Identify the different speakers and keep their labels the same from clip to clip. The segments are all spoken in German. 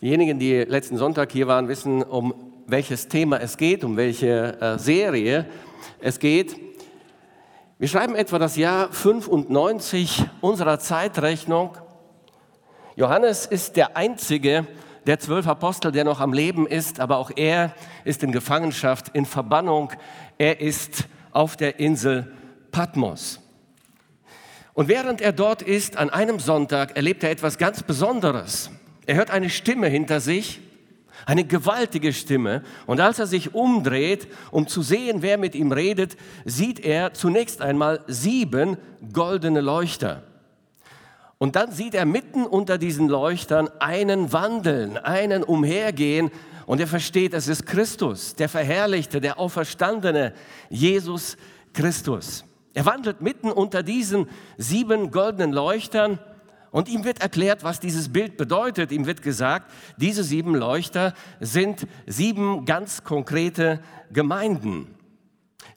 Speaker 1: Diejenigen, die letzten Sonntag hier waren, wissen, um welches Thema es geht, um welche äh, Serie es geht. Wir schreiben etwa das Jahr 95 unserer Zeitrechnung. Johannes ist der einzige der zwölf Apostel, der noch am Leben ist, aber auch er ist in Gefangenschaft, in Verbannung. Er ist auf der Insel Patmos. Und während er dort ist, an einem Sonntag, erlebt er etwas ganz Besonderes. Er hört eine Stimme hinter sich, eine gewaltige Stimme. Und als er sich umdreht, um zu sehen, wer mit ihm redet, sieht er zunächst einmal sieben goldene Leuchter. Und dann sieht er mitten unter diesen Leuchtern einen wandeln, einen umhergehen. Und er versteht, es ist Christus, der Verherrlichte, der Auferstandene, Jesus Christus. Er wandelt mitten unter diesen sieben goldenen Leuchtern und ihm wird erklärt, was dieses Bild bedeutet. Ihm wird gesagt, diese sieben Leuchter sind sieben ganz konkrete Gemeinden.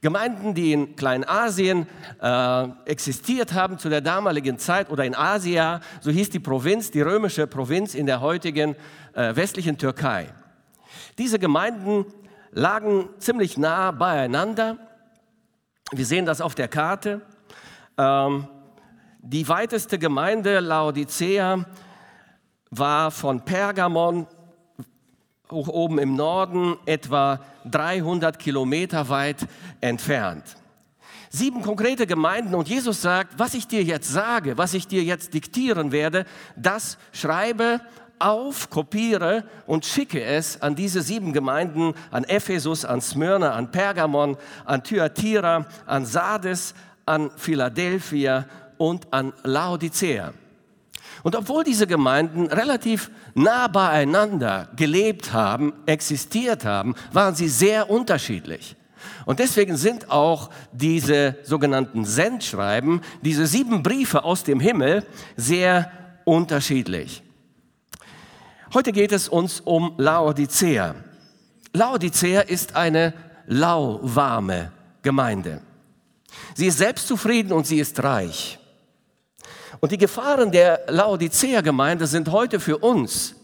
Speaker 1: Gemeinden, die in Kleinasien äh, existiert haben zu der damaligen Zeit oder in Asia, so hieß die Provinz, die römische Provinz in der heutigen äh, westlichen Türkei. Diese Gemeinden lagen ziemlich nah beieinander wir sehen das auf der Karte. Ähm, die weiteste Gemeinde Laodicea war von Pergamon hoch oben im Norden etwa 300 Kilometer weit entfernt. Sieben konkrete Gemeinden und Jesus sagt, was ich dir jetzt sage, was ich dir jetzt diktieren werde, das schreibe auf, kopiere und schicke es an diese sieben Gemeinden, an Ephesus, an Smyrna, an Pergamon, an Thyatira, an Sardes, an Philadelphia und an Laodicea. Und obwohl diese Gemeinden relativ nah beieinander gelebt haben, existiert haben, waren sie sehr unterschiedlich. Und deswegen sind auch diese sogenannten Sendschreiben, diese sieben Briefe aus dem Himmel, sehr unterschiedlich. Heute geht es uns um Laodicea. Laodicea ist eine lauwarme Gemeinde. Sie ist selbstzufrieden und sie ist reich. Und die Gefahren der Laodicea-Gemeinde sind heute für uns,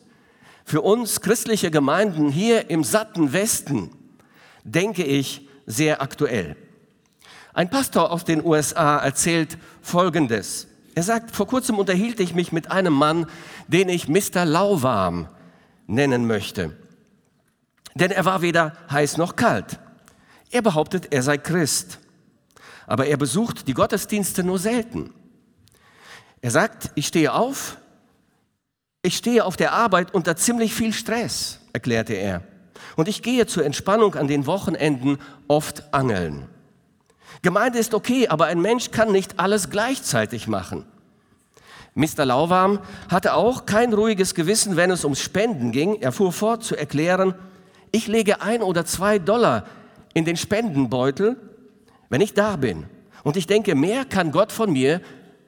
Speaker 1: für uns christliche Gemeinden hier im satten Westen, denke ich, sehr aktuell. Ein Pastor aus den USA erzählt Folgendes. Er sagt, vor kurzem unterhielt ich mich mit einem Mann, den ich Mr. Lauwarm nennen möchte. Denn er war weder heiß noch kalt. Er behauptet, er sei Christ. Aber er besucht die Gottesdienste nur selten. Er sagt, ich stehe auf, ich stehe auf der Arbeit unter ziemlich viel Stress, erklärte er. Und ich gehe zur Entspannung an den Wochenenden oft angeln. Gemeinde ist okay, aber ein Mensch kann nicht alles gleichzeitig machen. Mr. Lauwarm hatte auch kein ruhiges Gewissen, wenn es ums Spenden ging. Er fuhr fort zu erklären, ich lege ein oder zwei Dollar in den Spendenbeutel, wenn ich da bin. Und ich denke, mehr kann Gott von mir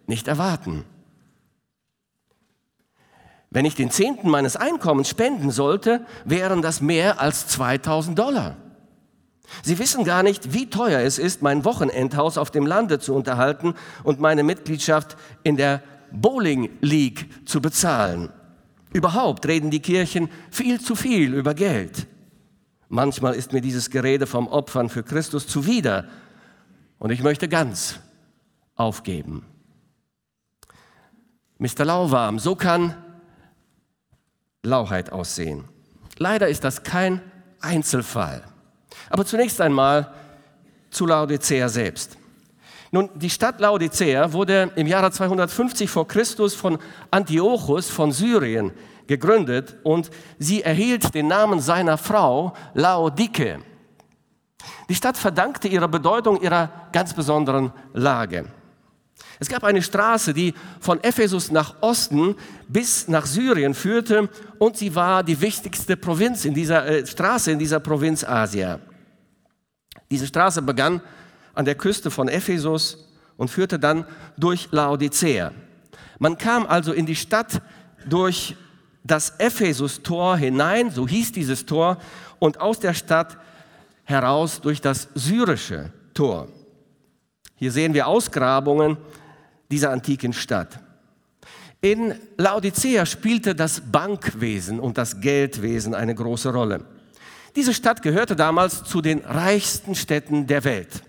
Speaker 1: nicht erwarten. Wenn ich den Zehnten meines Einkommens spenden sollte, wären das mehr als 2000 Dollar. Sie wissen gar nicht, wie teuer es ist, mein Wochenendhaus auf dem Lande zu unterhalten und meine Mitgliedschaft in der Bowling League zu bezahlen. Überhaupt reden die Kirchen viel zu viel über Geld. Manchmal ist mir dieses Gerede vom Opfern für Christus zuwider und ich möchte ganz aufgeben. Mr. Lauwarm, so kann Lauheit aussehen. Leider ist das kein Einzelfall. Aber zunächst einmal zu Laodicea selbst. Nun, die Stadt Laodicea wurde im Jahre 250 vor Christus von Antiochus von Syrien gegründet und sie erhielt den Namen seiner Frau Laodike. Die Stadt verdankte ihre Bedeutung ihrer ganz besonderen Lage. Es gab eine Straße, die von Ephesus nach Osten bis nach Syrien führte und sie war die wichtigste Provinz in dieser äh, Straße in dieser Provinz Asia. Diese Straße begann an der Küste von Ephesus und führte dann durch Laodicea. Man kam also in die Stadt durch das Ephesus-Tor hinein, so hieß dieses Tor, und aus der Stadt heraus durch das syrische Tor. Hier sehen wir Ausgrabungen dieser antiken Stadt. In Laodicea spielte das Bankwesen und das Geldwesen eine große Rolle. Diese Stadt gehörte damals zu den reichsten Städten der Welt.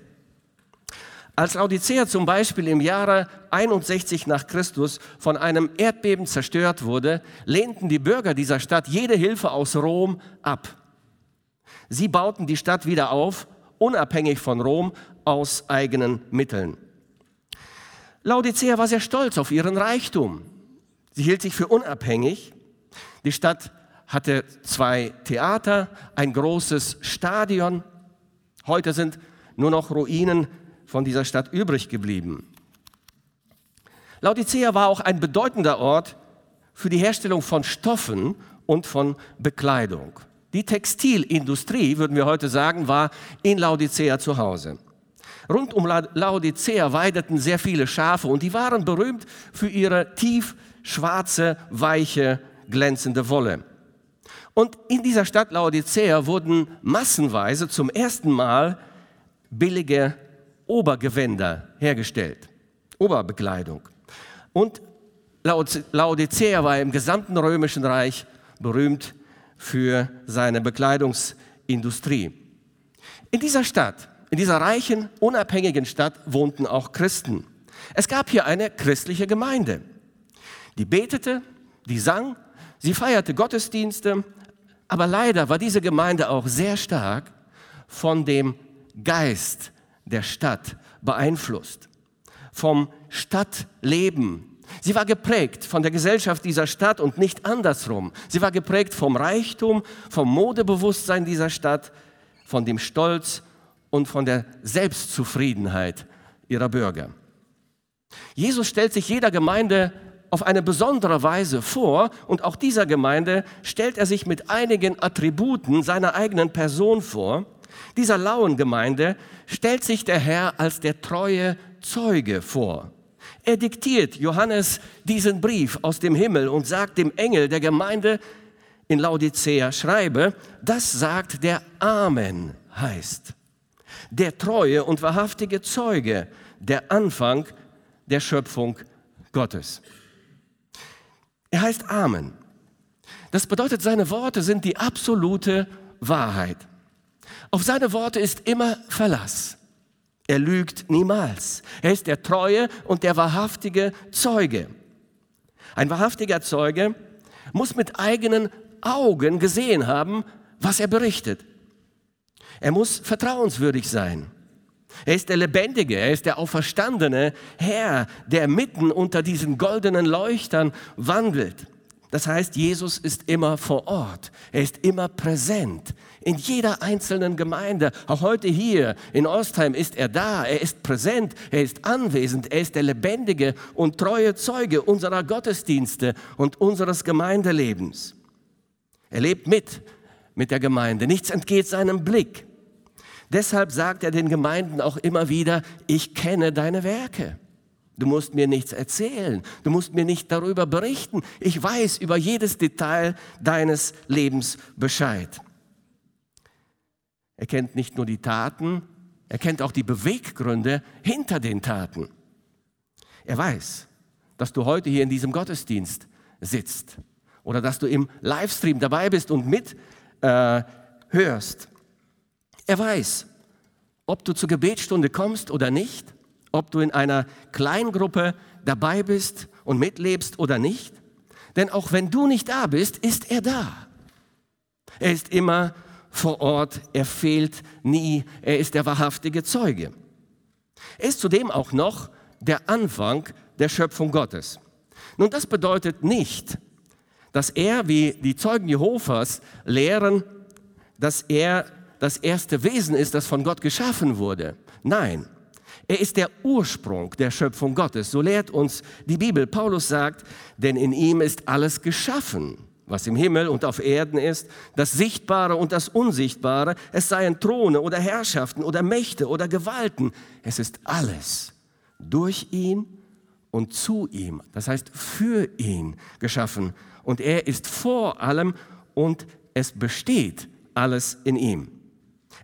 Speaker 1: Als Laodicea zum Beispiel im Jahre 61 nach Christus von einem Erdbeben zerstört wurde, lehnten die Bürger dieser Stadt jede Hilfe aus Rom ab. Sie bauten die Stadt wieder auf, unabhängig von Rom, aus eigenen Mitteln. Laodicea war sehr stolz auf ihren Reichtum. Sie hielt sich für unabhängig. Die Stadt hatte zwei Theater, ein großes Stadion. Heute sind nur noch Ruinen von dieser Stadt übrig geblieben. Laodicea war auch ein bedeutender Ort für die Herstellung von Stoffen und von Bekleidung. Die Textilindustrie, würden wir heute sagen, war in Laodicea zu Hause. Rund um Laodicea weideten sehr viele Schafe und die waren berühmt für ihre tief schwarze, weiche, glänzende Wolle. Und in dieser Stadt Laodicea wurden massenweise zum ersten Mal billige Obergewänder hergestellt, Oberbekleidung. Und Laodicea war im gesamten römischen Reich berühmt für seine Bekleidungsindustrie. In dieser Stadt, in dieser reichen, unabhängigen Stadt wohnten auch Christen. Es gab hier eine christliche Gemeinde. Die betete, die sang, sie feierte Gottesdienste, aber leider war diese Gemeinde auch sehr stark von dem Geist der Stadt beeinflusst, vom Stadtleben. Sie war geprägt von der Gesellschaft dieser Stadt und nicht andersrum. Sie war geprägt vom Reichtum, vom Modebewusstsein dieser Stadt, von dem Stolz und von der Selbstzufriedenheit ihrer Bürger. Jesus stellt sich jeder Gemeinde auf eine besondere Weise vor und auch dieser Gemeinde stellt er sich mit einigen Attributen seiner eigenen Person vor, dieser lauen Gemeinde stellt sich der Herr als der treue Zeuge vor. Er diktiert Johannes diesen Brief aus dem Himmel und sagt dem Engel der Gemeinde in Laodicea, schreibe, das sagt der Amen heißt. Der treue und wahrhaftige Zeuge, der Anfang der Schöpfung Gottes. Er heißt Amen. Das bedeutet, seine Worte sind die absolute Wahrheit. Auf seine Worte ist immer Verlass. Er lügt niemals. Er ist der treue und der wahrhaftige Zeuge. Ein wahrhaftiger Zeuge muss mit eigenen Augen gesehen haben, was er berichtet. Er muss vertrauenswürdig sein. Er ist der Lebendige, er ist der auferstandene Herr, der mitten unter diesen goldenen Leuchtern wandelt. Das heißt, Jesus ist immer vor Ort. Er ist immer präsent. In jeder einzelnen Gemeinde, auch heute hier in Ostheim ist er da. Er ist präsent, er ist anwesend, er ist der lebendige und treue Zeuge unserer Gottesdienste und unseres Gemeindelebens. Er lebt mit mit der Gemeinde. Nichts entgeht seinem Blick. Deshalb sagt er den Gemeinden auch immer wieder, ich kenne deine Werke. Du musst mir nichts erzählen. Du musst mir nicht darüber berichten. Ich weiß über jedes Detail deines Lebens Bescheid. Er kennt nicht nur die Taten, er kennt auch die Beweggründe hinter den Taten. Er weiß, dass du heute hier in diesem Gottesdienst sitzt oder dass du im Livestream dabei bist und mit äh, hörst. Er weiß, ob du zur Gebetsstunde kommst oder nicht ob du in einer Kleingruppe dabei bist und mitlebst oder nicht. Denn auch wenn du nicht da bist, ist er da. Er ist immer vor Ort, er fehlt nie, er ist der wahrhaftige Zeuge. Er ist zudem auch noch der Anfang der Schöpfung Gottes. Nun, das bedeutet nicht, dass er, wie die Zeugen Jehovas lehren, dass er das erste Wesen ist, das von Gott geschaffen wurde. Nein, er ist der Ursprung der Schöpfung Gottes. So lehrt uns die Bibel. Paulus sagt, denn in ihm ist alles geschaffen, was im Himmel und auf Erden ist, das Sichtbare und das Unsichtbare, es seien Throne oder Herrschaften oder Mächte oder Gewalten. Es ist alles durch ihn und zu ihm, das heißt für ihn geschaffen. Und er ist vor allem und es besteht alles in ihm.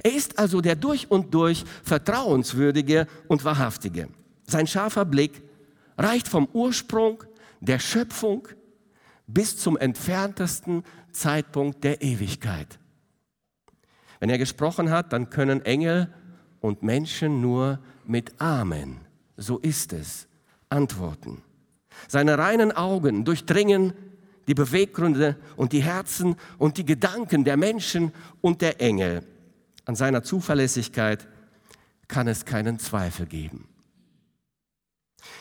Speaker 1: Er ist also der durch und durch vertrauenswürdige und wahrhaftige. Sein scharfer Blick reicht vom Ursprung der Schöpfung bis zum entferntesten Zeitpunkt der Ewigkeit. Wenn er gesprochen hat, dann können Engel und Menschen nur mit Amen, so ist es, antworten. Seine reinen Augen durchdringen die Beweggründe und die Herzen und die Gedanken der Menschen und der Engel. An seiner Zuverlässigkeit kann es keinen Zweifel geben.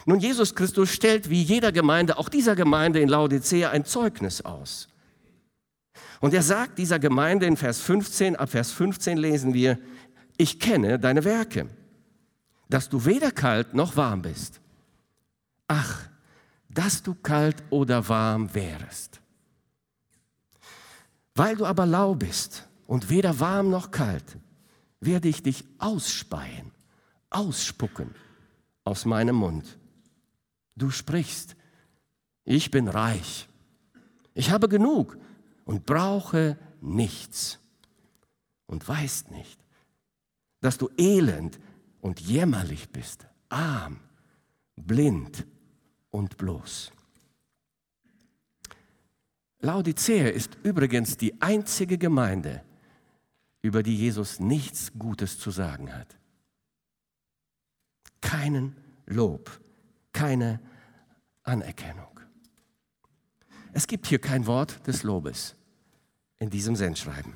Speaker 1: Nun, Jesus Christus stellt wie jeder Gemeinde, auch dieser Gemeinde in Laodicea, ein Zeugnis aus. Und er sagt dieser Gemeinde in Vers 15, ab Vers 15 lesen wir, ich kenne deine Werke, dass du weder kalt noch warm bist. Ach, dass du kalt oder warm wärest. Weil du aber lau bist und weder warm noch kalt, werde ich dich ausspeien, ausspucken aus meinem Mund. Du sprichst, ich bin reich, ich habe genug und brauche nichts und weißt nicht, dass du elend und jämmerlich bist, arm, blind und bloß. Laodicea ist übrigens die einzige Gemeinde, über die Jesus nichts Gutes zu sagen hat. Keinen Lob, keine Anerkennung. Es gibt hier kein Wort des Lobes in diesem Sendschreiben.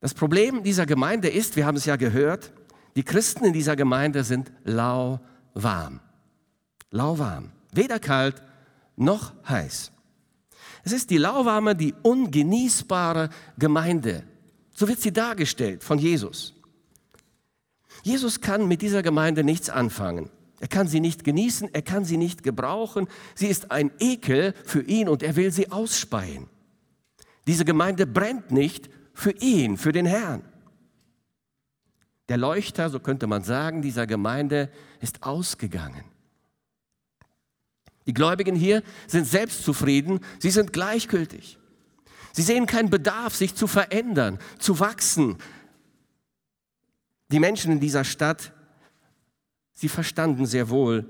Speaker 1: Das Problem dieser Gemeinde ist, wir haben es ja gehört, die Christen in dieser Gemeinde sind lauwarm. Lauwarm. Weder kalt noch heiß. Es ist die lauwarme, die ungenießbare Gemeinde so wird sie dargestellt von Jesus. Jesus kann mit dieser Gemeinde nichts anfangen. Er kann sie nicht genießen, er kann sie nicht gebrauchen. Sie ist ein Ekel für ihn und er will sie ausspeien. Diese Gemeinde brennt nicht für ihn, für den Herrn. Der Leuchter, so könnte man sagen, dieser Gemeinde ist ausgegangen. Die Gläubigen hier sind selbstzufrieden, sie sind gleichgültig. Sie sehen keinen Bedarf, sich zu verändern, zu wachsen. Die Menschen in dieser Stadt, sie verstanden sehr wohl,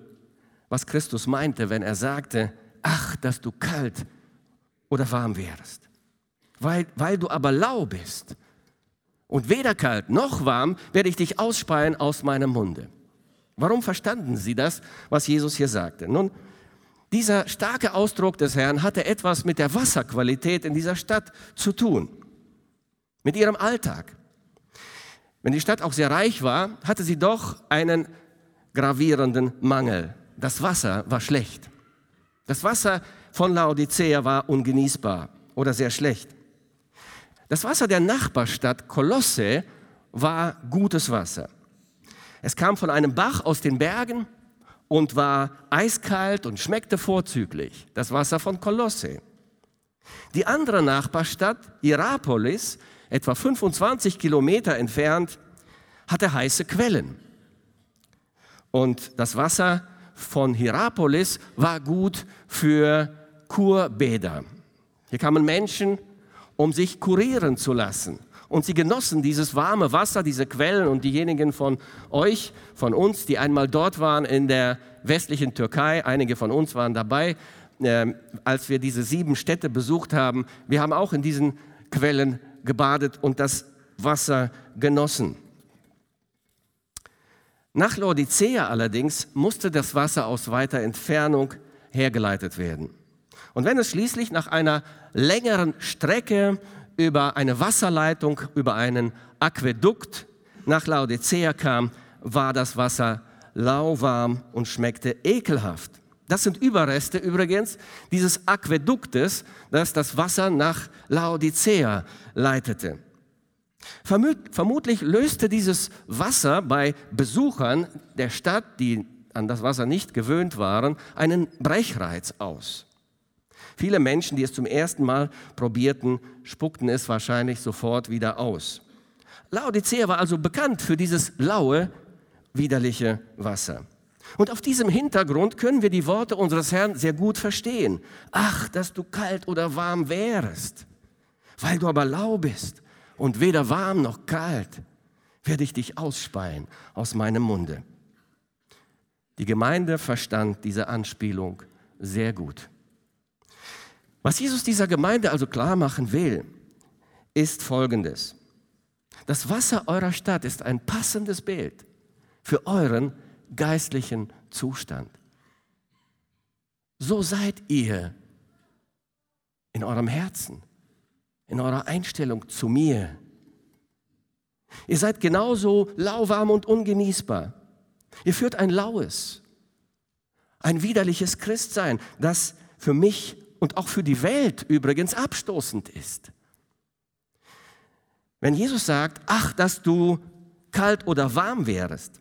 Speaker 1: was Christus meinte, wenn er sagte, ach, dass du kalt oder warm wärst. Weil, weil du aber lau bist und weder kalt noch warm, werde ich dich ausspeien aus meinem Munde. Warum verstanden sie das, was Jesus hier sagte? Nun, dieser starke Ausdruck des Herrn hatte etwas mit der Wasserqualität in dieser Stadt zu tun, mit ihrem Alltag. Wenn die Stadt auch sehr reich war, hatte sie doch einen gravierenden Mangel. Das Wasser war schlecht. Das Wasser von Laodicea war ungenießbar oder sehr schlecht. Das Wasser der Nachbarstadt Kolosse war gutes Wasser. Es kam von einem Bach aus den Bergen und war eiskalt und schmeckte vorzüglich, das Wasser von Kolosse. Die andere Nachbarstadt, Hierapolis, etwa 25 Kilometer entfernt, hatte heiße Quellen. Und das Wasser von Hierapolis war gut für Kurbäder. Hier kamen Menschen, um sich kurieren zu lassen. Und sie genossen dieses warme Wasser, diese Quellen und diejenigen von euch, von uns, die einmal dort waren in der westlichen Türkei, einige von uns waren dabei, äh, als wir diese sieben Städte besucht haben. Wir haben auch in diesen Quellen gebadet und das Wasser genossen. Nach Laodicea allerdings musste das Wasser aus weiter Entfernung hergeleitet werden. Und wenn es schließlich nach einer längeren Strecke über eine Wasserleitung, über einen Aquädukt nach Laodicea kam, war das Wasser lauwarm und schmeckte ekelhaft. Das sind Überreste übrigens dieses Aquäduktes, das das Wasser nach Laodicea leitete. Vermutlich löste dieses Wasser bei Besuchern der Stadt, die an das Wasser nicht gewöhnt waren, einen Brechreiz aus. Viele Menschen, die es zum ersten Mal probierten, spuckten es wahrscheinlich sofort wieder aus. Laodicea war also bekannt für dieses laue, widerliche Wasser. Und auf diesem Hintergrund können wir die Worte unseres Herrn sehr gut verstehen. Ach, dass du kalt oder warm wärest, weil du aber lau bist und weder warm noch kalt, werde ich dich ausspeien aus meinem Munde. Die Gemeinde verstand diese Anspielung sehr gut. Was Jesus dieser Gemeinde also klar machen will, ist Folgendes. Das Wasser eurer Stadt ist ein passendes Bild für euren geistlichen Zustand. So seid ihr in eurem Herzen, in eurer Einstellung zu mir. Ihr seid genauso lauwarm und ungenießbar. Ihr führt ein laues, ein widerliches Christsein, das für mich und auch für die Welt übrigens abstoßend ist. Wenn Jesus sagt, ach, dass du kalt oder warm wärest,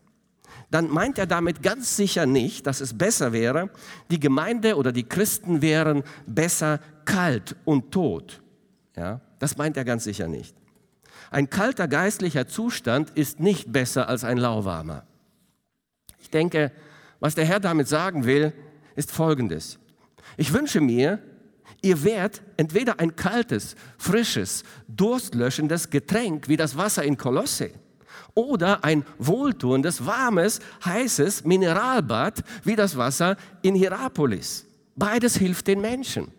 Speaker 1: dann meint er damit ganz sicher nicht, dass es besser wäre, die Gemeinde oder die Christen wären besser kalt und tot. Ja, das meint er ganz sicher nicht. Ein kalter geistlicher Zustand ist nicht besser als ein lauwarmer. Ich denke, was der Herr damit sagen will, ist Folgendes. Ich wünsche mir, ihr wärt entweder ein kaltes, frisches, durstlöschendes Getränk wie das Wasser in Kolosse oder ein wohltuendes, warmes, heißes Mineralbad wie das Wasser in Hierapolis. Beides hilft den Menschen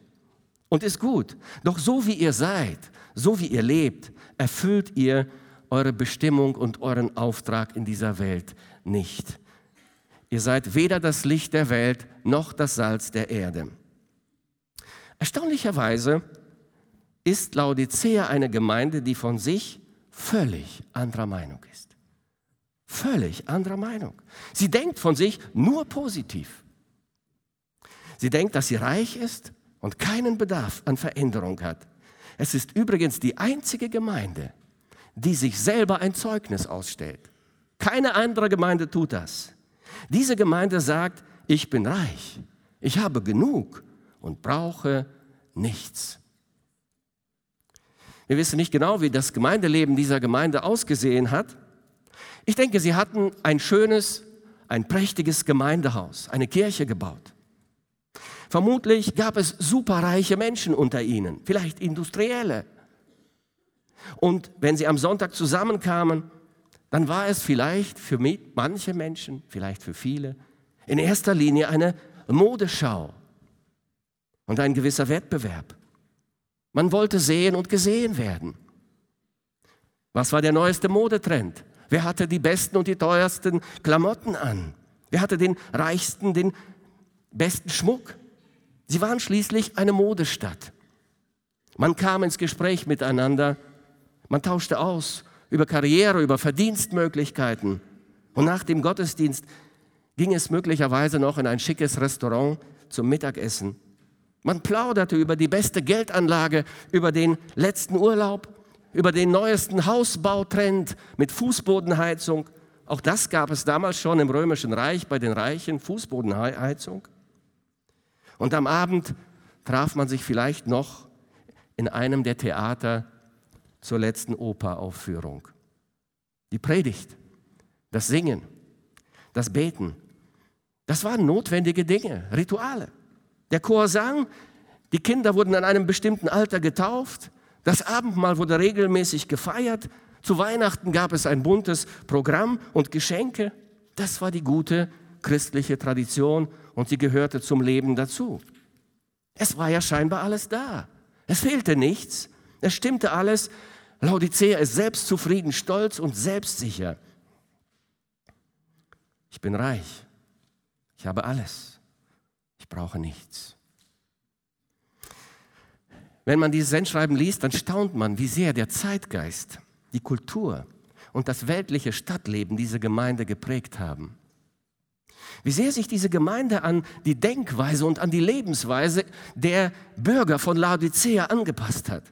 Speaker 1: und ist gut. Doch so wie ihr seid, so wie ihr lebt, erfüllt ihr eure Bestimmung und euren Auftrag in dieser Welt nicht. Ihr seid weder das Licht der Welt noch das Salz der Erde. Erstaunlicherweise ist Laodicea eine Gemeinde, die von sich völlig anderer Meinung ist. Völlig anderer Meinung. Sie denkt von sich nur positiv. Sie denkt, dass sie reich ist und keinen Bedarf an Veränderung hat. Es ist übrigens die einzige Gemeinde, die sich selber ein Zeugnis ausstellt. Keine andere Gemeinde tut das. Diese Gemeinde sagt, ich bin reich, ich habe genug und brauche nichts. Wir wissen nicht genau, wie das Gemeindeleben dieser Gemeinde ausgesehen hat. Ich denke, sie hatten ein schönes, ein prächtiges Gemeindehaus, eine Kirche gebaut. Vermutlich gab es superreiche Menschen unter ihnen, vielleicht Industrielle. Und wenn sie am Sonntag zusammenkamen, dann war es vielleicht für manche Menschen, vielleicht für viele, in erster Linie eine Modeschau und ein gewisser Wettbewerb. Man wollte sehen und gesehen werden. Was war der neueste Modetrend? Wer hatte die besten und die teuersten Klamotten an? Wer hatte den reichsten, den besten Schmuck? Sie waren schließlich eine Modestadt. Man kam ins Gespräch miteinander, man tauschte aus über Karriere, über Verdienstmöglichkeiten. Und nach dem Gottesdienst ging es möglicherweise noch in ein schickes Restaurant zum Mittagessen. Man plauderte über die beste Geldanlage, über den letzten Urlaub, über den neuesten Hausbautrend mit Fußbodenheizung. Auch das gab es damals schon im Römischen Reich bei den Reichen, Fußbodenheizung. Und am Abend traf man sich vielleicht noch in einem der Theater zur letzten Operaufführung. Die Predigt, das Singen, das Beten, das waren notwendige Dinge, Rituale. Der Chor sang, die Kinder wurden an einem bestimmten Alter getauft, das Abendmahl wurde regelmäßig gefeiert, zu Weihnachten gab es ein buntes Programm und Geschenke. Das war die gute christliche Tradition und sie gehörte zum Leben dazu. Es war ja scheinbar alles da. Es fehlte nichts. Es stimmte alles. Laodicea ist selbstzufrieden, stolz und selbstsicher. Ich bin reich. Ich habe alles brauche nichts. Wenn man dieses Sendschreiben liest, dann staunt man, wie sehr der Zeitgeist, die Kultur und das weltliche Stadtleben diese Gemeinde geprägt haben. Wie sehr sich diese Gemeinde an die Denkweise und an die Lebensweise der Bürger von Laodicea angepasst hat.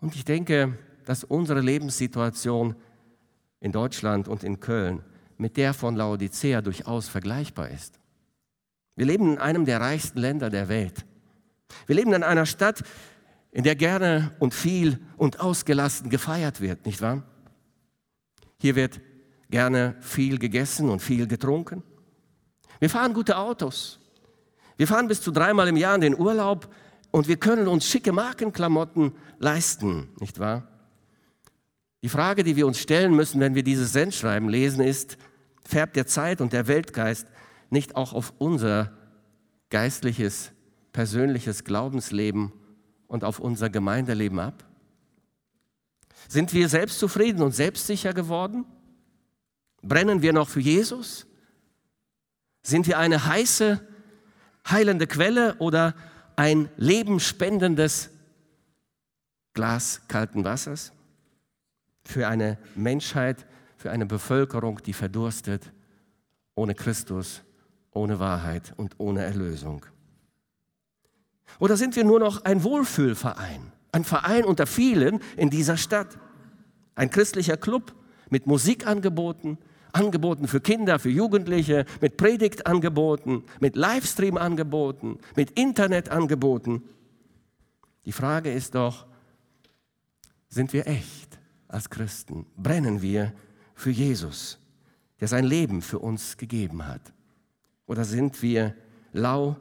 Speaker 1: Und ich denke, dass unsere Lebenssituation in Deutschland und in Köln mit der von Laodicea durchaus vergleichbar ist. Wir leben in einem der reichsten Länder der Welt. Wir leben in einer Stadt, in der gerne und viel und ausgelassen gefeiert wird, nicht wahr? Hier wird gerne viel gegessen und viel getrunken. Wir fahren gute Autos. Wir fahren bis zu dreimal im Jahr in den Urlaub und wir können uns schicke Markenklamotten leisten, nicht wahr? Die Frage, die wir uns stellen müssen, wenn wir dieses Sendschreiben lesen, ist, färbt der Zeit und der Weltgeist nicht auch auf unser geistliches, persönliches Glaubensleben und auf unser Gemeindeleben ab? Sind wir selbstzufrieden und selbstsicher geworden? Brennen wir noch für Jesus? Sind wir eine heiße, heilende Quelle oder ein lebenspendendes Glas kalten Wassers für eine Menschheit, für eine Bevölkerung, die verdurstet, ohne Christus, ohne Wahrheit und ohne Erlösung? Oder sind wir nur noch ein Wohlfühlverein, ein Verein unter vielen in dieser Stadt, ein christlicher Club mit Musikangeboten, Angeboten für Kinder, für Jugendliche, mit Predigtangeboten, mit Livestream-Angeboten, mit Internetangeboten. Die Frage ist doch, sind wir echt als Christen? Brennen wir für Jesus, der sein Leben für uns gegeben hat? Oder sind wir lau,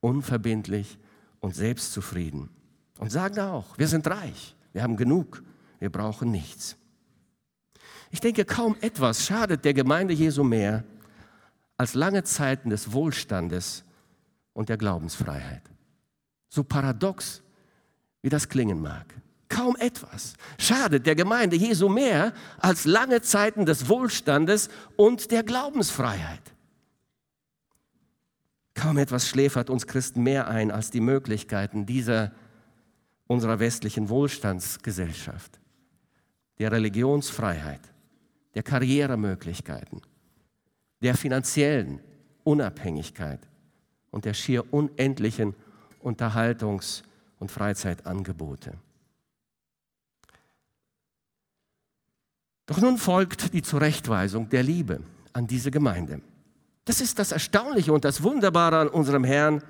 Speaker 1: unverbindlich und selbstzufrieden? Und sagen auch, wir sind reich, wir haben genug, wir brauchen nichts. Ich denke, kaum etwas schadet der Gemeinde Jesu mehr als lange Zeiten des Wohlstandes und der Glaubensfreiheit. So paradox, wie das klingen mag. Kaum etwas schadet der Gemeinde Jesu mehr als lange Zeiten des Wohlstandes und der Glaubensfreiheit. Kaum etwas schläfert uns Christen mehr ein als die Möglichkeiten dieser unserer westlichen Wohlstandsgesellschaft, der Religionsfreiheit, der Karrieremöglichkeiten, der finanziellen Unabhängigkeit und der schier unendlichen Unterhaltungs- und Freizeitangebote. Doch nun folgt die Zurechtweisung der Liebe an diese Gemeinde. Das ist das Erstaunliche und das Wunderbare an unserem Herrn,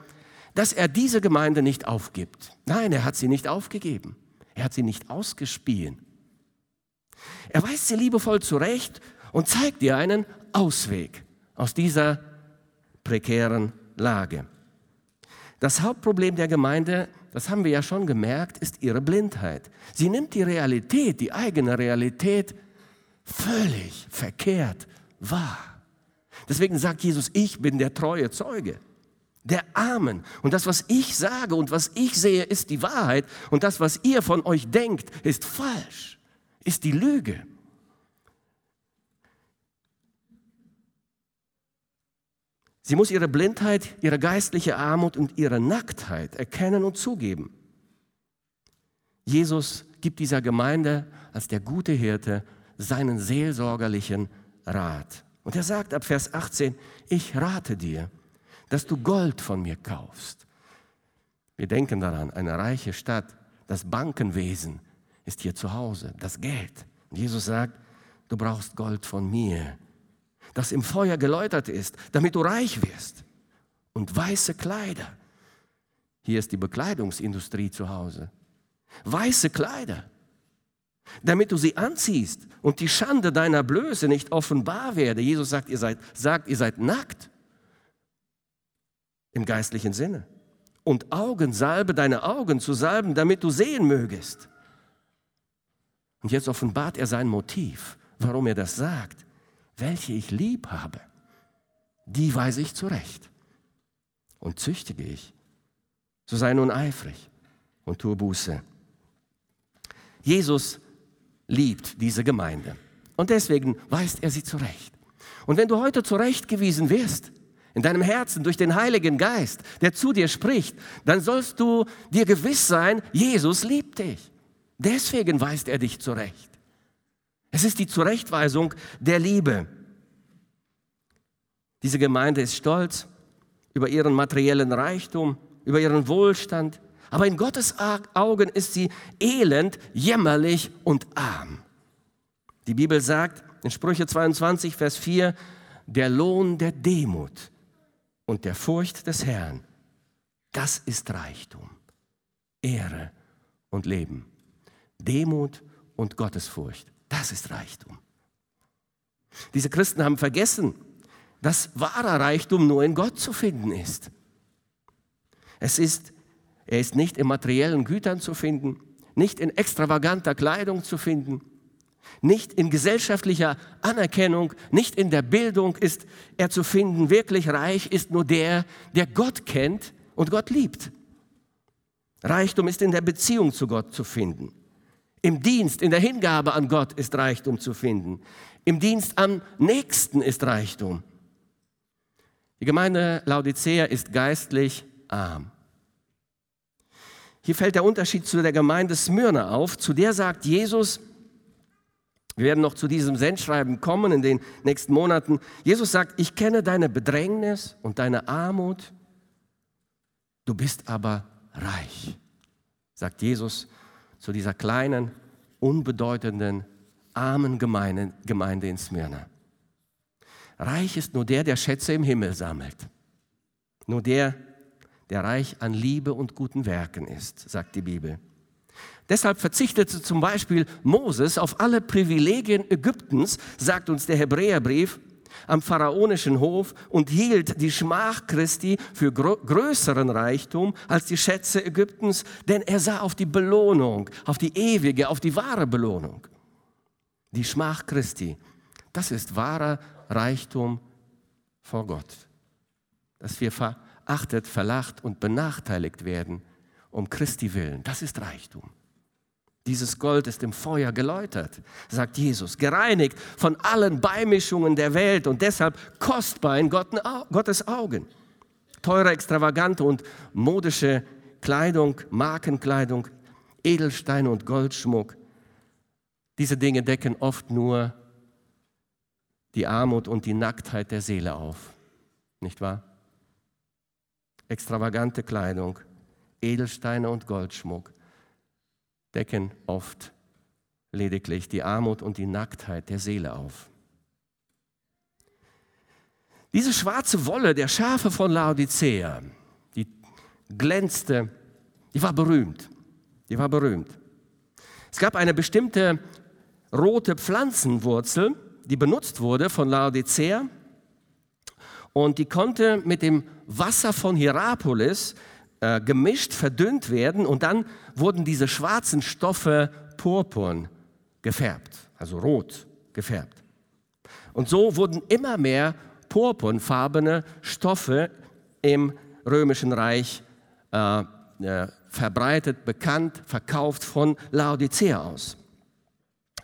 Speaker 1: dass er diese Gemeinde nicht aufgibt. Nein, er hat sie nicht aufgegeben. Er hat sie nicht ausgespien. Er weist sie liebevoll zurecht und zeigt ihr einen Ausweg aus dieser prekären Lage. Das Hauptproblem der Gemeinde, das haben wir ja schon gemerkt, ist ihre Blindheit. Sie nimmt die Realität, die eigene Realität, völlig verkehrt wahr. Deswegen sagt Jesus, ich bin der treue Zeuge, der Armen. Und das, was ich sage und was ich sehe, ist die Wahrheit. Und das, was ihr von euch denkt, ist falsch ist die Lüge. Sie muss ihre Blindheit, ihre geistliche Armut und ihre Nacktheit erkennen und zugeben. Jesus gibt dieser Gemeinde als der gute Hirte seinen seelsorgerlichen Rat. Und er sagt ab Vers 18, ich rate dir, dass du Gold von mir kaufst. Wir denken daran, eine reiche Stadt, das Bankenwesen, ist hier zu Hause, das Geld. Und Jesus sagt, du brauchst Gold von mir, das im Feuer geläutert ist, damit du reich wirst. Und weiße Kleider. Hier ist die Bekleidungsindustrie zu Hause. Weiße Kleider, damit du sie anziehst und die Schande deiner Blöße nicht offenbar werde. Jesus sagt, ihr seid, sagt, ihr seid nackt. Im geistlichen Sinne. Und Augensalbe, deine Augen zu salben, damit du sehen mögest. Und jetzt offenbart er sein Motiv, warum er das sagt. Welche ich lieb habe, die weise ich zurecht und züchtige ich. So sei nun eifrig und tue Buße. Jesus liebt diese Gemeinde und deswegen weist er sie zurecht. Und wenn du heute zurechtgewiesen wirst, in deinem Herzen durch den Heiligen Geist, der zu dir spricht, dann sollst du dir gewiss sein, Jesus liebt dich. Deswegen weist er dich zurecht. Es ist die Zurechtweisung der Liebe. Diese Gemeinde ist stolz über ihren materiellen Reichtum, über ihren Wohlstand, aber in Gottes Augen ist sie elend, jämmerlich und arm. Die Bibel sagt in Sprüche 22, Vers 4, der Lohn der Demut und der Furcht des Herrn, das ist Reichtum, Ehre und Leben. Demut und Gottesfurcht. Das ist Reichtum. Diese Christen haben vergessen, dass wahrer Reichtum nur in Gott zu finden ist. Es ist, er ist nicht in materiellen Gütern zu finden, nicht in extravaganter Kleidung zu finden. Nicht in gesellschaftlicher Anerkennung, nicht in der Bildung ist er zu finden. Wirklich reich ist nur der, der Gott kennt und Gott liebt. Reichtum ist in der Beziehung zu Gott zu finden. Im Dienst, in der Hingabe an Gott ist Reichtum zu finden. Im Dienst am Nächsten ist Reichtum. Die Gemeinde Laodicea ist geistlich arm. Hier fällt der Unterschied zu der Gemeinde Smyrna auf. Zu der sagt Jesus, wir werden noch zu diesem Sendschreiben kommen in den nächsten Monaten. Jesus sagt, ich kenne deine Bedrängnis und deine Armut, du bist aber reich, sagt Jesus zu dieser kleinen, unbedeutenden, armen Gemeinde, Gemeinde in Smyrna. Reich ist nur der, der Schätze im Himmel sammelt. Nur der, der reich an Liebe und guten Werken ist, sagt die Bibel. Deshalb verzichtete zum Beispiel Moses auf alle Privilegien Ägyptens, sagt uns der Hebräerbrief, am pharaonischen Hof und hielt die Schmach Christi für größeren Reichtum als die Schätze Ägyptens, denn er sah auf die Belohnung, auf die ewige, auf die wahre Belohnung. Die Schmach Christi, das ist wahrer Reichtum vor Gott. Dass wir verachtet, verlacht und benachteiligt werden um Christi willen, das ist Reichtum. Dieses Gold ist im Feuer geläutert, sagt Jesus, gereinigt von allen Beimischungen der Welt und deshalb kostbar in Gottes Augen. Teure, extravagante und modische Kleidung, Markenkleidung, Edelsteine und Goldschmuck, diese Dinge decken oft nur die Armut und die Nacktheit der Seele auf, nicht wahr? Extravagante Kleidung, Edelsteine und Goldschmuck decken oft lediglich die Armut und die Nacktheit der Seele auf. Diese schwarze Wolle der Schafe von Laodicea, die glänzte, die war berühmt. Die war berühmt. Es gab eine bestimmte rote Pflanzenwurzel, die benutzt wurde von Laodicea und die konnte mit dem Wasser von Hierapolis äh, gemischt, verdünnt werden und dann wurden diese schwarzen Stoffe purpurn gefärbt, also rot gefärbt. Und so wurden immer mehr purpurnfarbene Stoffe im römischen Reich äh, äh, verbreitet, bekannt, verkauft von Laodicea aus.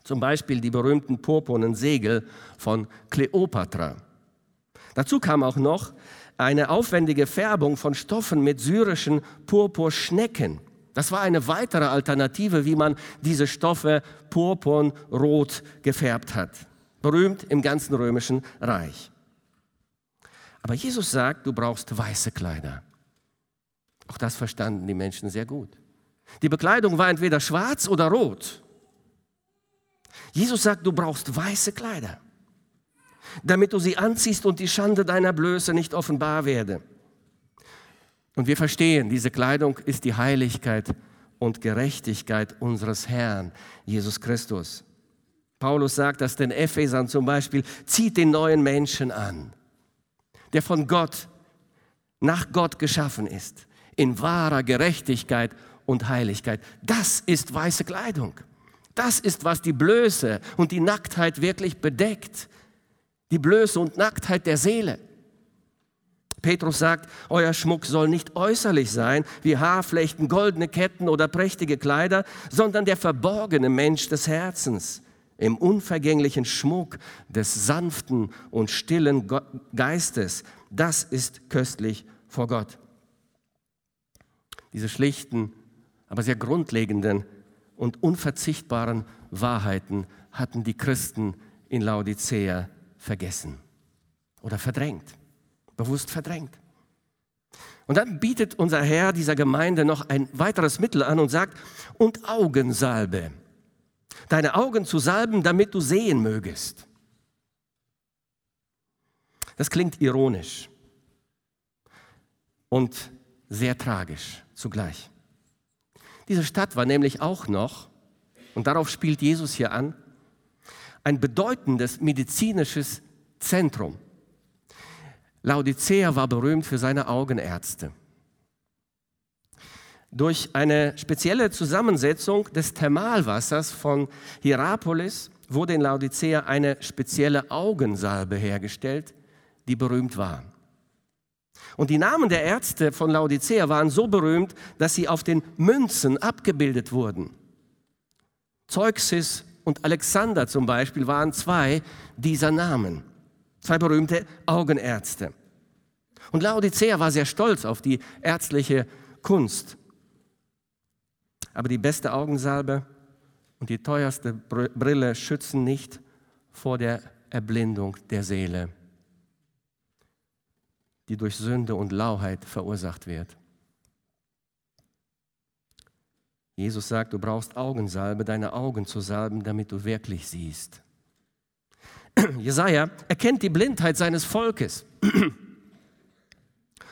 Speaker 1: Zum Beispiel die berühmten purpurnen Segel von Kleopatra. Dazu kam auch noch eine aufwendige Färbung von Stoffen mit syrischen Purpurschnecken. Das war eine weitere Alternative, wie man diese Stoffe purpurnrot gefärbt hat. Berühmt im ganzen römischen Reich. Aber Jesus sagt, du brauchst weiße Kleider. Auch das verstanden die Menschen sehr gut. Die Bekleidung war entweder schwarz oder rot. Jesus sagt, du brauchst weiße Kleider damit du sie anziehst und die Schande deiner Blöße nicht offenbar werde. Und wir verstehen, diese Kleidung ist die Heiligkeit und Gerechtigkeit unseres Herrn, Jesus Christus. Paulus sagt das den Ephesern zum Beispiel, zieht den neuen Menschen an, der von Gott, nach Gott geschaffen ist, in wahrer Gerechtigkeit und Heiligkeit. Das ist weiße Kleidung. Das ist, was die Blöße und die Nacktheit wirklich bedeckt die Blöße und Nacktheit der Seele. Petrus sagt, euer Schmuck soll nicht äußerlich sein, wie Haarflechten, goldene Ketten oder prächtige Kleider, sondern der verborgene Mensch des Herzens im unvergänglichen Schmuck des sanften und stillen Geistes. Das ist köstlich vor Gott. Diese schlichten, aber sehr grundlegenden und unverzichtbaren Wahrheiten hatten die Christen in Laodicea vergessen oder verdrängt, bewusst verdrängt. Und dann bietet unser Herr dieser Gemeinde noch ein weiteres Mittel an und sagt, und Augensalbe, deine Augen zu salben, damit du sehen mögest. Das klingt ironisch und sehr tragisch zugleich. Diese Stadt war nämlich auch noch, und darauf spielt Jesus hier an, ein bedeutendes medizinisches Zentrum. Laodicea war berühmt für seine Augenärzte. Durch eine spezielle Zusammensetzung des Thermalwassers von Hierapolis wurde in Laodicea eine spezielle Augensalbe hergestellt, die berühmt war. Und die Namen der Ärzte von Laodicea waren so berühmt, dass sie auf den Münzen abgebildet wurden. Zeuxis und Alexander zum Beispiel waren zwei dieser Namen, zwei berühmte Augenärzte. Und Laodicea war sehr stolz auf die ärztliche Kunst. Aber die beste Augensalbe und die teuerste Brille schützen nicht vor der Erblindung der Seele die durch Sünde und Lauheit verursacht wird. Jesus sagt, du brauchst Augensalbe, deine Augen zu salben, damit du wirklich siehst. Jesaja erkennt die Blindheit seines Volkes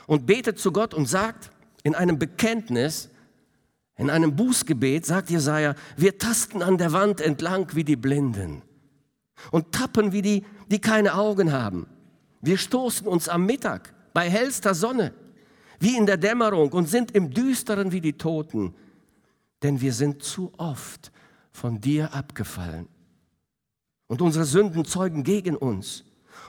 Speaker 1: und betet zu Gott und sagt in einem Bekenntnis, in einem Bußgebet, sagt Jesaja, wir tasten an der Wand entlang wie die Blinden und tappen wie die, die keine Augen haben. Wir stoßen uns am Mittag bei hellster Sonne, wie in der Dämmerung und sind im Düsteren wie die Toten, denn wir sind zu oft von dir abgefallen. Und unsere Sünden zeugen gegen uns.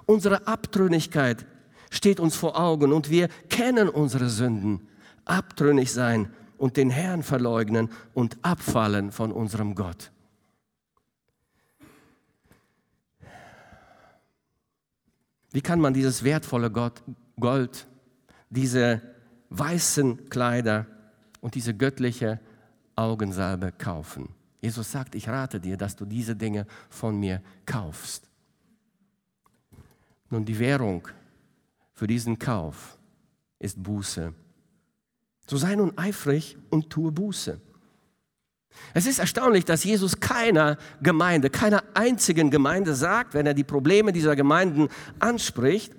Speaker 1: Unsere Abtrünnigkeit steht uns vor Augen und wir kennen unsere Sünden. Abtrünnig sein und den Herrn verleugnen und abfallen von unserem Gott. Wie kann man dieses wertvolle Gold, diese weißen Kleider und diese göttliche Augensalbe kaufen. Jesus sagt, ich rate dir, dass du diese Dinge von mir kaufst. Nun, die Währung für diesen Kauf ist Buße. So sei nun eifrig und tue Buße. Es ist erstaunlich, dass Jesus keiner Gemeinde, keiner einzigen Gemeinde sagt, wenn er die Probleme dieser Gemeinden anspricht,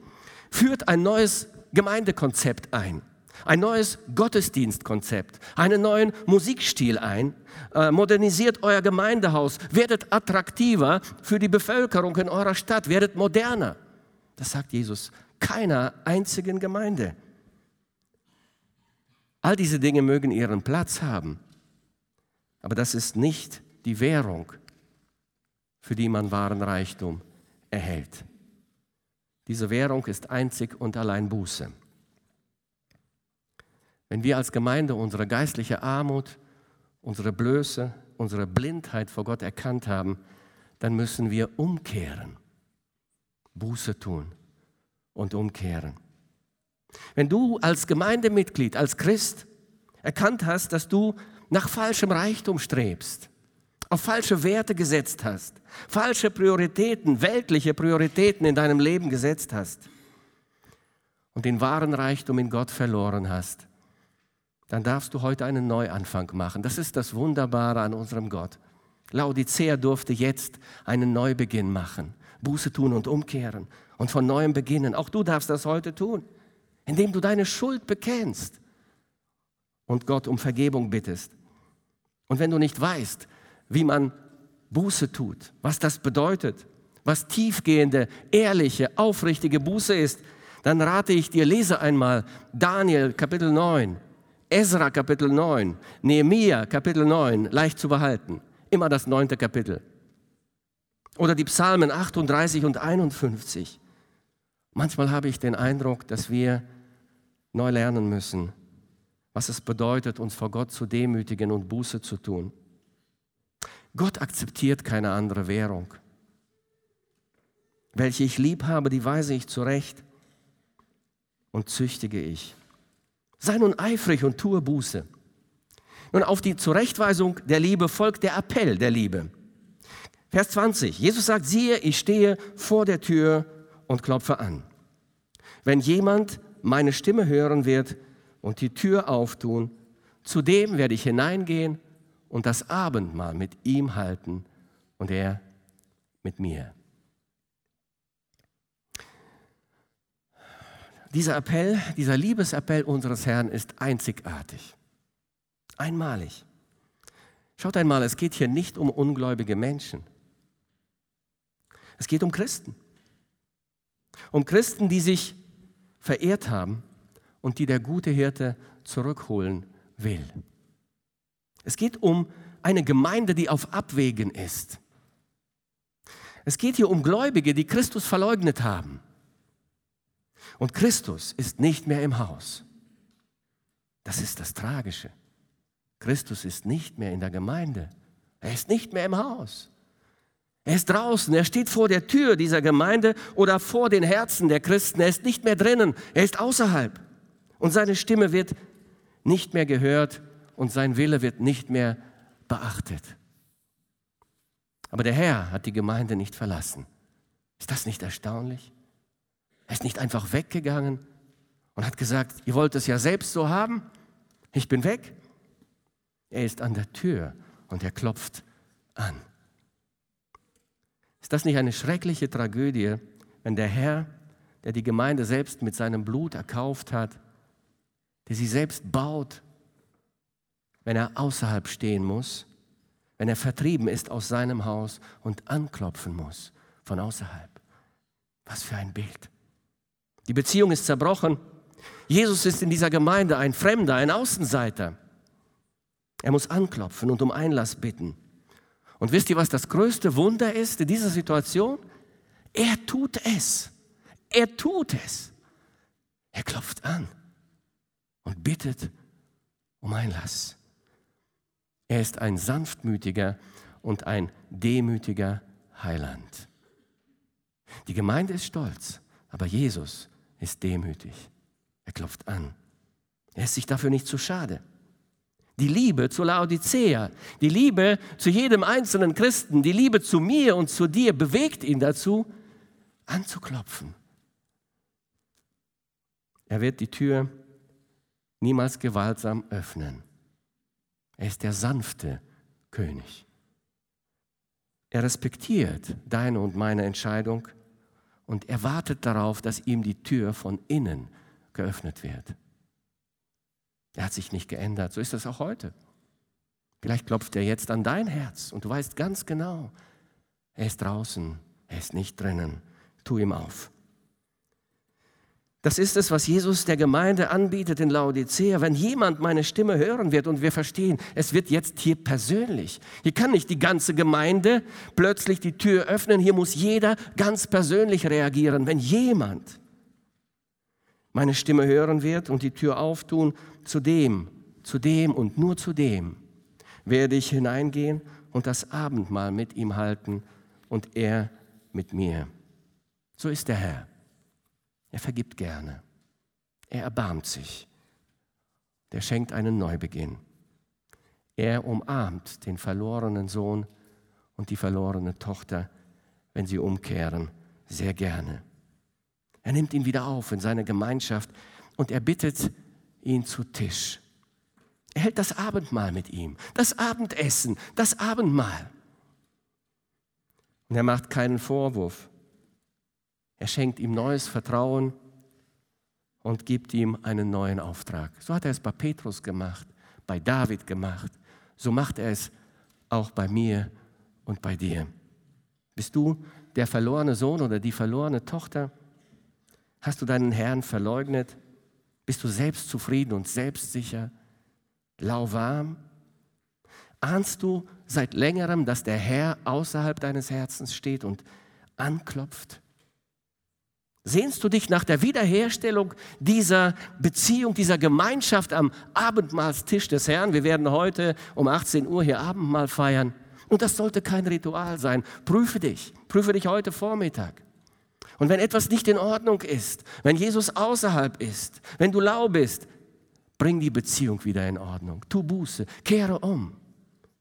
Speaker 1: führt ein neues Gemeindekonzept ein, ein neues Gottesdienstkonzept, einen neuen Musikstil ein, äh, modernisiert euer Gemeindehaus, werdet attraktiver für die Bevölkerung in eurer Stadt, werdet moderner. Das sagt Jesus keiner einzigen Gemeinde. All diese Dinge mögen ihren Platz haben, aber das ist nicht die Währung, für die man wahren Reichtum erhält. Diese Währung ist einzig und allein Buße. Wenn wir als Gemeinde unsere geistliche Armut, unsere Blöße, unsere Blindheit vor Gott erkannt haben, dann müssen wir umkehren, Buße tun und umkehren. Wenn du als Gemeindemitglied, als Christ erkannt hast, dass du nach falschem Reichtum strebst, auf falsche Werte gesetzt hast, falsche Prioritäten, weltliche Prioritäten in deinem Leben gesetzt hast und den wahren Reichtum in Gott verloren hast, dann darfst du heute einen Neuanfang machen. Das ist das Wunderbare an unserem Gott. Laodicea durfte jetzt einen Neubeginn machen, Buße tun und umkehren und von neuem beginnen. Auch du darfst das heute tun, indem du deine Schuld bekennst und Gott um Vergebung bittest. Und wenn du nicht weißt, wie man Buße tut, was das bedeutet, was tiefgehende, ehrliche, aufrichtige Buße ist, dann rate ich dir, lese einmal Daniel Kapitel 9, Ezra Kapitel 9, Nehemiah Kapitel 9, leicht zu behalten, immer das neunte Kapitel. Oder die Psalmen 38 und 51. Manchmal habe ich den Eindruck, dass wir neu lernen müssen, was es bedeutet, uns vor Gott zu demütigen und Buße zu tun. Gott akzeptiert keine andere Währung. Welche ich lieb habe, die weise ich zurecht und züchtige ich. Sei nun eifrig und tue Buße. Nun auf die Zurechtweisung der Liebe folgt der Appell der Liebe. Vers 20. Jesus sagt, siehe, ich stehe vor der Tür und klopfe an. Wenn jemand meine Stimme hören wird und die Tür auftun, zu dem werde ich hineingehen und das Abendmahl mit ihm halten und er mit mir. Dieser Appell, dieser Liebesappell unseres Herrn ist einzigartig, einmalig. Schaut einmal, es geht hier nicht um ungläubige Menschen. Es geht um Christen. Um Christen, die sich verehrt haben und die der gute Hirte zurückholen will. Es geht um eine Gemeinde, die auf Abwägen ist. Es geht hier um Gläubige, die Christus verleugnet haben. Und Christus ist nicht mehr im Haus. Das ist das Tragische. Christus ist nicht mehr in der Gemeinde. Er ist nicht mehr im Haus. Er ist draußen, er steht vor der Tür dieser Gemeinde oder vor den Herzen der Christen. Er ist nicht mehr drinnen, er ist außerhalb. Und seine Stimme wird nicht mehr gehört und sein Wille wird nicht mehr beachtet. Aber der Herr hat die Gemeinde nicht verlassen. Ist das nicht erstaunlich? Er ist nicht einfach weggegangen und hat gesagt, ihr wollt es ja selbst so haben, ich bin weg. Er ist an der Tür und er klopft an. Ist das nicht eine schreckliche Tragödie, wenn der Herr, der die Gemeinde selbst mit seinem Blut erkauft hat, der sie selbst baut, wenn er außerhalb stehen muss, wenn er vertrieben ist aus seinem Haus und anklopfen muss von außerhalb? Was für ein Bild. Die Beziehung ist zerbrochen. Jesus ist in dieser Gemeinde ein Fremder, ein Außenseiter. Er muss anklopfen und um Einlass bitten. Und wisst ihr, was das größte Wunder ist in dieser Situation? Er tut es. Er tut es. Er klopft an und bittet um Einlass. Er ist ein sanftmütiger und ein demütiger Heiland. Die Gemeinde ist stolz, aber Jesus ist demütig. Er klopft an. Er ist sich dafür nicht zu schade. Die Liebe zu Laodicea, die Liebe zu jedem einzelnen Christen, die Liebe zu mir und zu dir bewegt ihn dazu, anzuklopfen. Er wird die Tür niemals gewaltsam öffnen. Er ist der sanfte König. Er respektiert deine und meine Entscheidung und er wartet darauf, dass ihm die Tür von innen geöffnet wird. Er hat sich nicht geändert. So ist es auch heute. Vielleicht klopft er jetzt an dein Herz und du weißt ganz genau, er ist draußen, er ist nicht drinnen. Tu ihm auf. Das ist es, was Jesus der Gemeinde anbietet in Laodicea. Wenn jemand meine Stimme hören wird und wir verstehen, es wird jetzt hier persönlich. Hier kann nicht die ganze Gemeinde plötzlich die Tür öffnen. Hier muss jeder ganz persönlich reagieren. Wenn jemand meine Stimme hören wird und die Tür auftun, zu dem, zu dem und nur zu dem werde ich hineingehen und das Abendmahl mit ihm halten und er mit mir. So ist der Herr. Er vergibt gerne. Er erbarmt sich. Er schenkt einen Neubeginn. Er umarmt den verlorenen Sohn und die verlorene Tochter, wenn sie umkehren, sehr gerne. Er nimmt ihn wieder auf in seine Gemeinschaft und er bittet ihn zu Tisch. Er hält das Abendmahl mit ihm, das Abendessen, das Abendmahl. Und er macht keinen Vorwurf. Er schenkt ihm neues Vertrauen und gibt ihm einen neuen Auftrag. So hat er es bei Petrus gemacht, bei David gemacht. So macht er es auch bei mir und bei dir. Bist du der verlorene Sohn oder die verlorene Tochter? Hast du deinen Herrn verleugnet? Bist du selbstzufrieden und selbstsicher? Lauwarm? Ahnst du seit längerem, dass der Herr außerhalb deines Herzens steht und anklopft? Sehnst du dich nach der Wiederherstellung dieser Beziehung, dieser Gemeinschaft am Abendmahlstisch des Herrn? Wir werden heute um 18 Uhr hier Abendmahl feiern. Und das sollte kein Ritual sein. Prüfe dich. Prüfe dich heute Vormittag. Und wenn etwas nicht in Ordnung ist, wenn Jesus außerhalb ist, wenn du lau bist, bring die Beziehung wieder in Ordnung. Tu Buße, kehre um.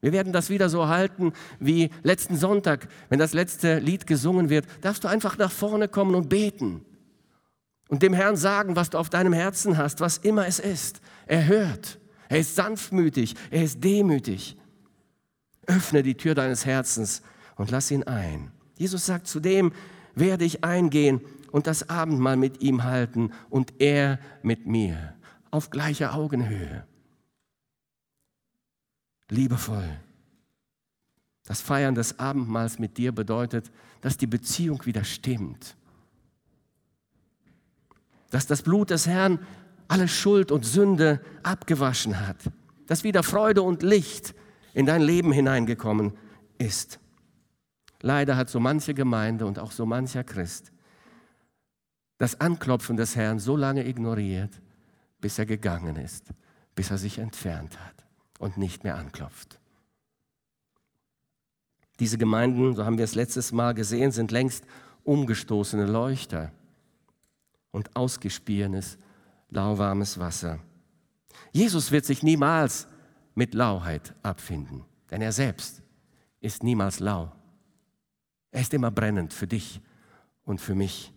Speaker 1: Wir werden das wieder so halten wie letzten Sonntag, wenn das letzte Lied gesungen wird, darfst du einfach nach vorne kommen und beten und dem Herrn sagen, was du auf deinem Herzen hast, was immer es ist. Er hört, er ist sanftmütig, er ist demütig. Öffne die Tür deines Herzens und lass ihn ein. Jesus sagt zu dem, werde ich eingehen und das Abendmahl mit ihm halten und er mit mir auf gleicher Augenhöhe. Liebevoll. Das Feiern des Abendmahls mit dir bedeutet, dass die Beziehung wieder stimmt. Dass das Blut des Herrn alle Schuld und Sünde abgewaschen hat. Dass wieder Freude und Licht in dein Leben hineingekommen ist. Leider hat so manche Gemeinde und auch so mancher Christ das Anklopfen des Herrn so lange ignoriert, bis er gegangen ist, bis er sich entfernt hat und nicht mehr anklopft. Diese Gemeinden, so haben wir es letztes Mal gesehen, sind längst umgestoßene Leuchter und ausgespierenes, lauwarmes Wasser. Jesus wird sich niemals mit Lauheit abfinden, denn er selbst ist niemals lau. Er ist immer brennend für dich und für mich.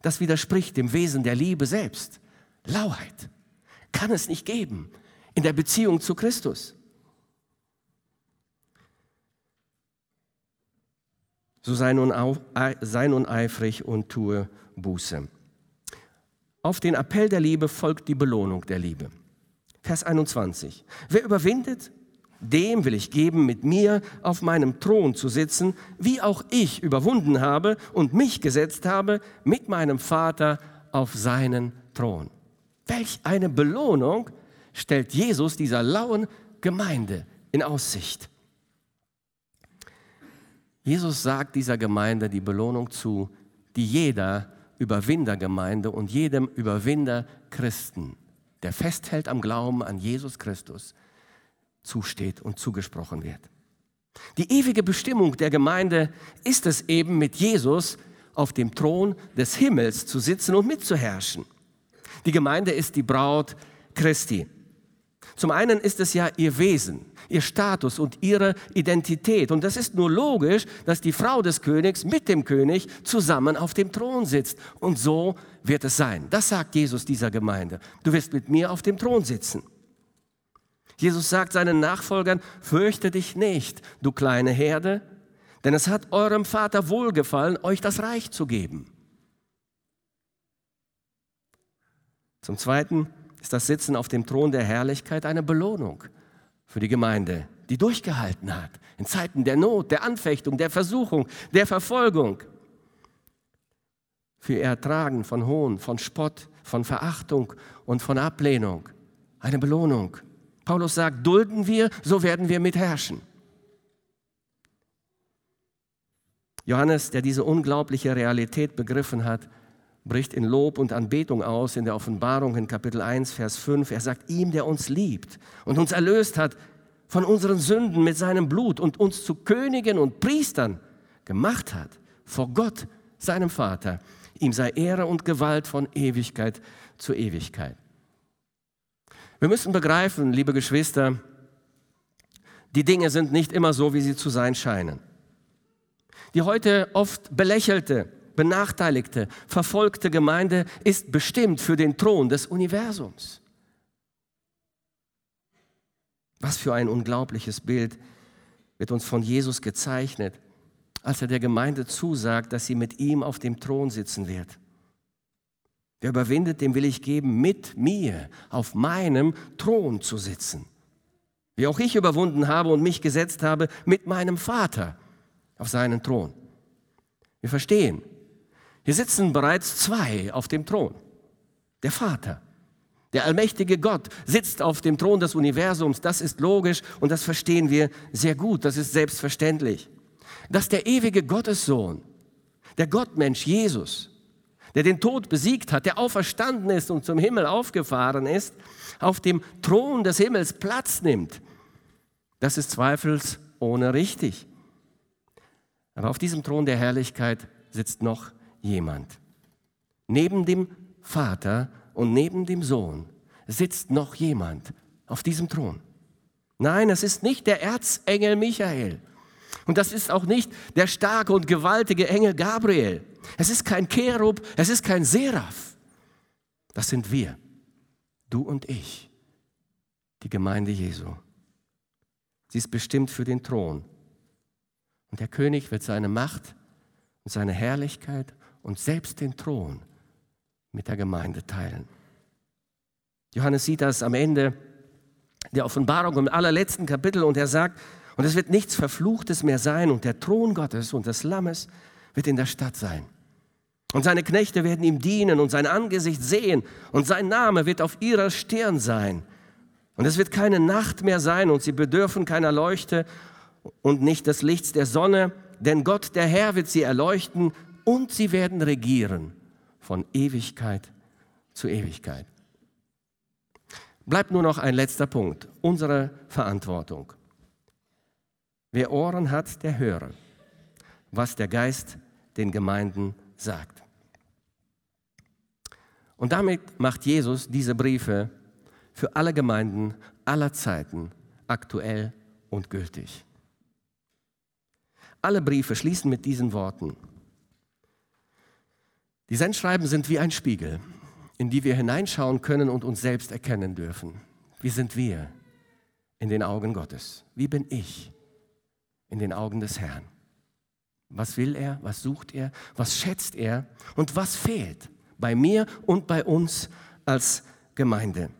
Speaker 1: Das widerspricht dem Wesen der Liebe selbst. Lauheit kann es nicht geben in der Beziehung zu Christus. So sei nun, auf, sei nun eifrig und tue Buße. Auf den Appell der Liebe folgt die Belohnung der Liebe. Vers 21. Wer überwindet, dem will ich geben, mit mir auf meinem Thron zu sitzen, wie auch ich überwunden habe und mich gesetzt habe mit meinem Vater auf seinen Thron. Welch eine Belohnung stellt Jesus dieser lauen Gemeinde in Aussicht. Jesus sagt dieser Gemeinde die Belohnung zu, die jeder Überwindergemeinde und jedem Überwinder Christen, der festhält am Glauben an Jesus Christus, zusteht und zugesprochen wird. Die ewige Bestimmung der Gemeinde ist es eben, mit Jesus auf dem Thron des Himmels zu sitzen und mitzuherrschen. Die Gemeinde ist die Braut Christi. Zum einen ist es ja ihr Wesen, ihr Status und ihre Identität. Und das ist nur logisch, dass die Frau des Königs mit dem König zusammen auf dem Thron sitzt. Und so wird es sein. Das sagt Jesus dieser Gemeinde. Du wirst mit mir auf dem Thron sitzen. Jesus sagt seinen Nachfolgern, fürchte dich nicht, du kleine Herde, denn es hat eurem Vater wohlgefallen, euch das Reich zu geben. Zum Zweiten ist das Sitzen auf dem Thron der Herrlichkeit eine Belohnung für die Gemeinde, die durchgehalten hat in Zeiten der Not, der Anfechtung, der Versuchung, der Verfolgung. Für ihr Ertragen von Hohn, von Spott, von Verachtung und von Ablehnung. Eine Belohnung. Paulus sagt, dulden wir, so werden wir mitherrschen. Johannes, der diese unglaubliche Realität begriffen hat, bricht in Lob und Anbetung aus in der Offenbarung in Kapitel 1, Vers 5. Er sagt, ihm, der uns liebt und uns erlöst hat von unseren Sünden mit seinem Blut und uns zu Königen und Priestern gemacht hat, vor Gott, seinem Vater. Ihm sei Ehre und Gewalt von Ewigkeit zu Ewigkeit. Wir müssen begreifen, liebe Geschwister, die Dinge sind nicht immer so, wie sie zu sein scheinen. Die heute oft belächelte, benachteiligte, verfolgte Gemeinde ist bestimmt für den Thron des Universums. Was für ein unglaubliches Bild wird uns von Jesus gezeichnet, als er der Gemeinde zusagt, dass sie mit ihm auf dem Thron sitzen wird. Wer überwindet, dem will ich geben, mit mir auf meinem Thron zu sitzen. Wie auch ich überwunden habe und mich gesetzt habe mit meinem Vater auf seinen Thron. Wir verstehen, hier sitzen bereits zwei auf dem Thron. Der Vater, der allmächtige Gott sitzt auf dem Thron des Universums. Das ist logisch und das verstehen wir sehr gut. Das ist selbstverständlich. Dass der ewige Gottessohn, der Gottmensch Jesus, der den Tod besiegt hat, der auferstanden ist und zum Himmel aufgefahren ist, auf dem Thron des Himmels Platz nimmt, das ist zweifelsohne richtig. Aber auf diesem Thron der Herrlichkeit sitzt noch jemand. Neben dem Vater und neben dem Sohn sitzt noch jemand auf diesem Thron. Nein, es ist nicht der Erzengel Michael. Und das ist auch nicht der starke und gewaltige Engel Gabriel. Es ist kein Cherub, es ist kein Seraph. Das sind wir, du und ich, die Gemeinde Jesu. Sie ist bestimmt für den Thron. Und der König wird seine Macht und seine Herrlichkeit und selbst den Thron mit der Gemeinde teilen. Johannes sieht das am Ende der Offenbarung im allerletzten Kapitel und er sagt, und es wird nichts Verfluchtes mehr sein und der Thron Gottes und des Lammes wird in der Stadt sein. Und seine Knechte werden ihm dienen und sein Angesicht sehen und sein Name wird auf ihrer Stirn sein. Und es wird keine Nacht mehr sein und sie bedürfen keiner Leuchte und nicht des Lichts der Sonne, denn Gott, der Herr, wird sie erleuchten und sie werden regieren von Ewigkeit zu Ewigkeit. Bleibt nur noch ein letzter Punkt, unsere Verantwortung. Wer Ohren hat, der höre, was der Geist den Gemeinden sagt. Und damit macht Jesus diese Briefe für alle Gemeinden aller Zeiten aktuell und gültig. Alle Briefe schließen mit diesen Worten. Die Sendschreiben sind wie ein Spiegel, in die wir hineinschauen können und uns selbst erkennen dürfen. Wie sind wir in den Augen Gottes? Wie bin ich in den Augen des Herrn? Was will er? Was sucht er? Was schätzt er? Und was fehlt bei mir und bei uns als Gemeinde?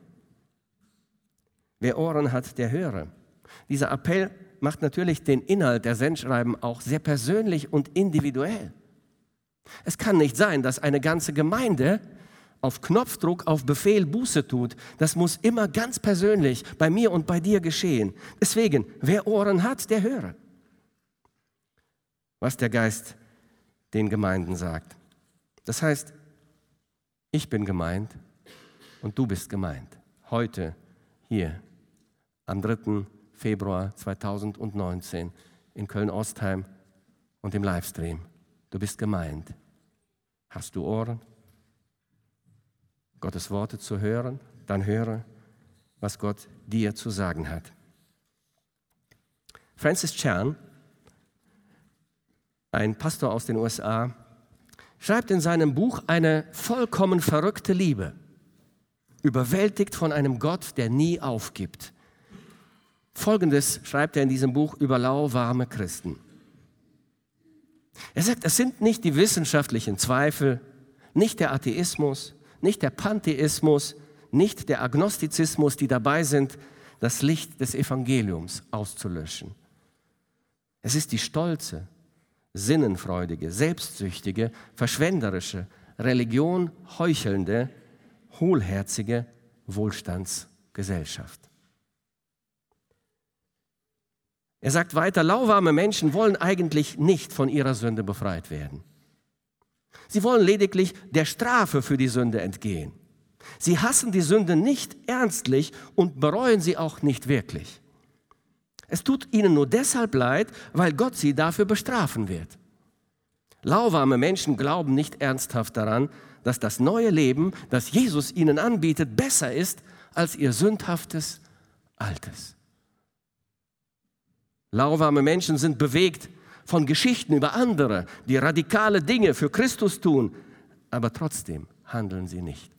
Speaker 1: Wer Ohren hat, der höre. Dieser Appell macht natürlich den Inhalt der Sendschreiben auch sehr persönlich und individuell. Es kann nicht sein, dass eine ganze Gemeinde auf Knopfdruck, auf Befehl Buße tut. Das muss immer ganz persönlich bei mir und bei dir geschehen. Deswegen, wer Ohren hat, der höre, was der Geist den Gemeinden sagt. Das heißt, ich bin gemeint und du bist gemeint. Heute, hier, am 3. Februar 2019 in Köln-Ostheim und im Livestream. Du bist gemeint. Hast du Ohren? Gottes Worte zu hören? Dann höre, was Gott dir zu sagen hat. Francis Chan, ein Pastor aus den USA, schreibt in seinem Buch eine vollkommen verrückte Liebe, überwältigt von einem Gott, der nie aufgibt Folgendes schreibt er in diesem Buch über lauwarme Christen. Er sagt, es sind nicht die wissenschaftlichen Zweifel, nicht der Atheismus, nicht der Pantheismus, nicht der Agnostizismus, die dabei sind, das Licht des Evangeliums auszulöschen. Es ist die stolze, sinnenfreudige, selbstsüchtige, verschwenderische, Religion heuchelnde, hohlherzige Wohlstandsgesellschaft. Er sagt weiter, lauwarme Menschen wollen eigentlich nicht von ihrer Sünde befreit werden. Sie wollen lediglich der Strafe für die Sünde entgehen. Sie hassen die Sünde nicht ernstlich und bereuen sie auch nicht wirklich. Es tut ihnen nur deshalb leid, weil Gott sie dafür bestrafen wird. Lauwarme Menschen glauben nicht ernsthaft daran, dass das neue Leben, das Jesus ihnen anbietet, besser ist als ihr sündhaftes Altes. Lauwarme Menschen sind bewegt von Geschichten über andere, die radikale Dinge für Christus tun, aber trotzdem handeln sie nicht.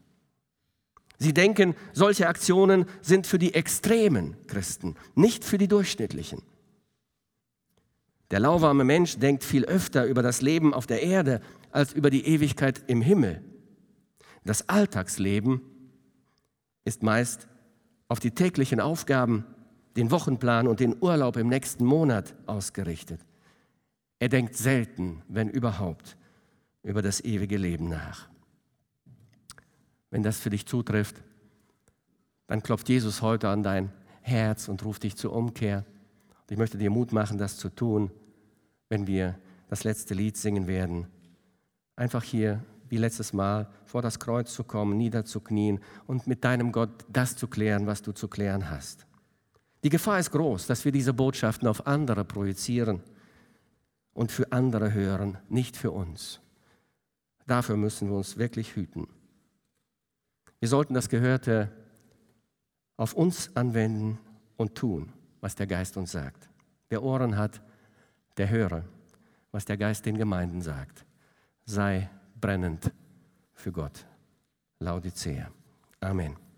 Speaker 1: Sie denken, solche Aktionen sind für die extremen Christen, nicht für die durchschnittlichen. Der lauwarme Mensch denkt viel öfter über das Leben auf der Erde als über die Ewigkeit im Himmel. Das Alltagsleben ist meist auf die täglichen Aufgaben den Wochenplan und den Urlaub im nächsten Monat ausgerichtet. Er denkt selten, wenn überhaupt, über das ewige Leben nach. Wenn das für dich zutrifft, dann klopft Jesus heute an dein Herz und ruft dich zur Umkehr. Ich möchte dir Mut machen, das zu tun, wenn wir das letzte Lied singen werden. Einfach hier, wie letztes Mal, vor das Kreuz zu kommen, niederzuknien und mit deinem Gott das zu klären, was du zu klären hast. Die Gefahr ist groß, dass wir diese Botschaften auf andere projizieren und für andere hören, nicht für uns. Dafür müssen wir uns wirklich hüten. Wir sollten das Gehörte auf uns anwenden und tun, was der Geist uns sagt. Wer Ohren hat, der höre, was der Geist den Gemeinden sagt. Sei brennend für Gott. Laudicea. Amen.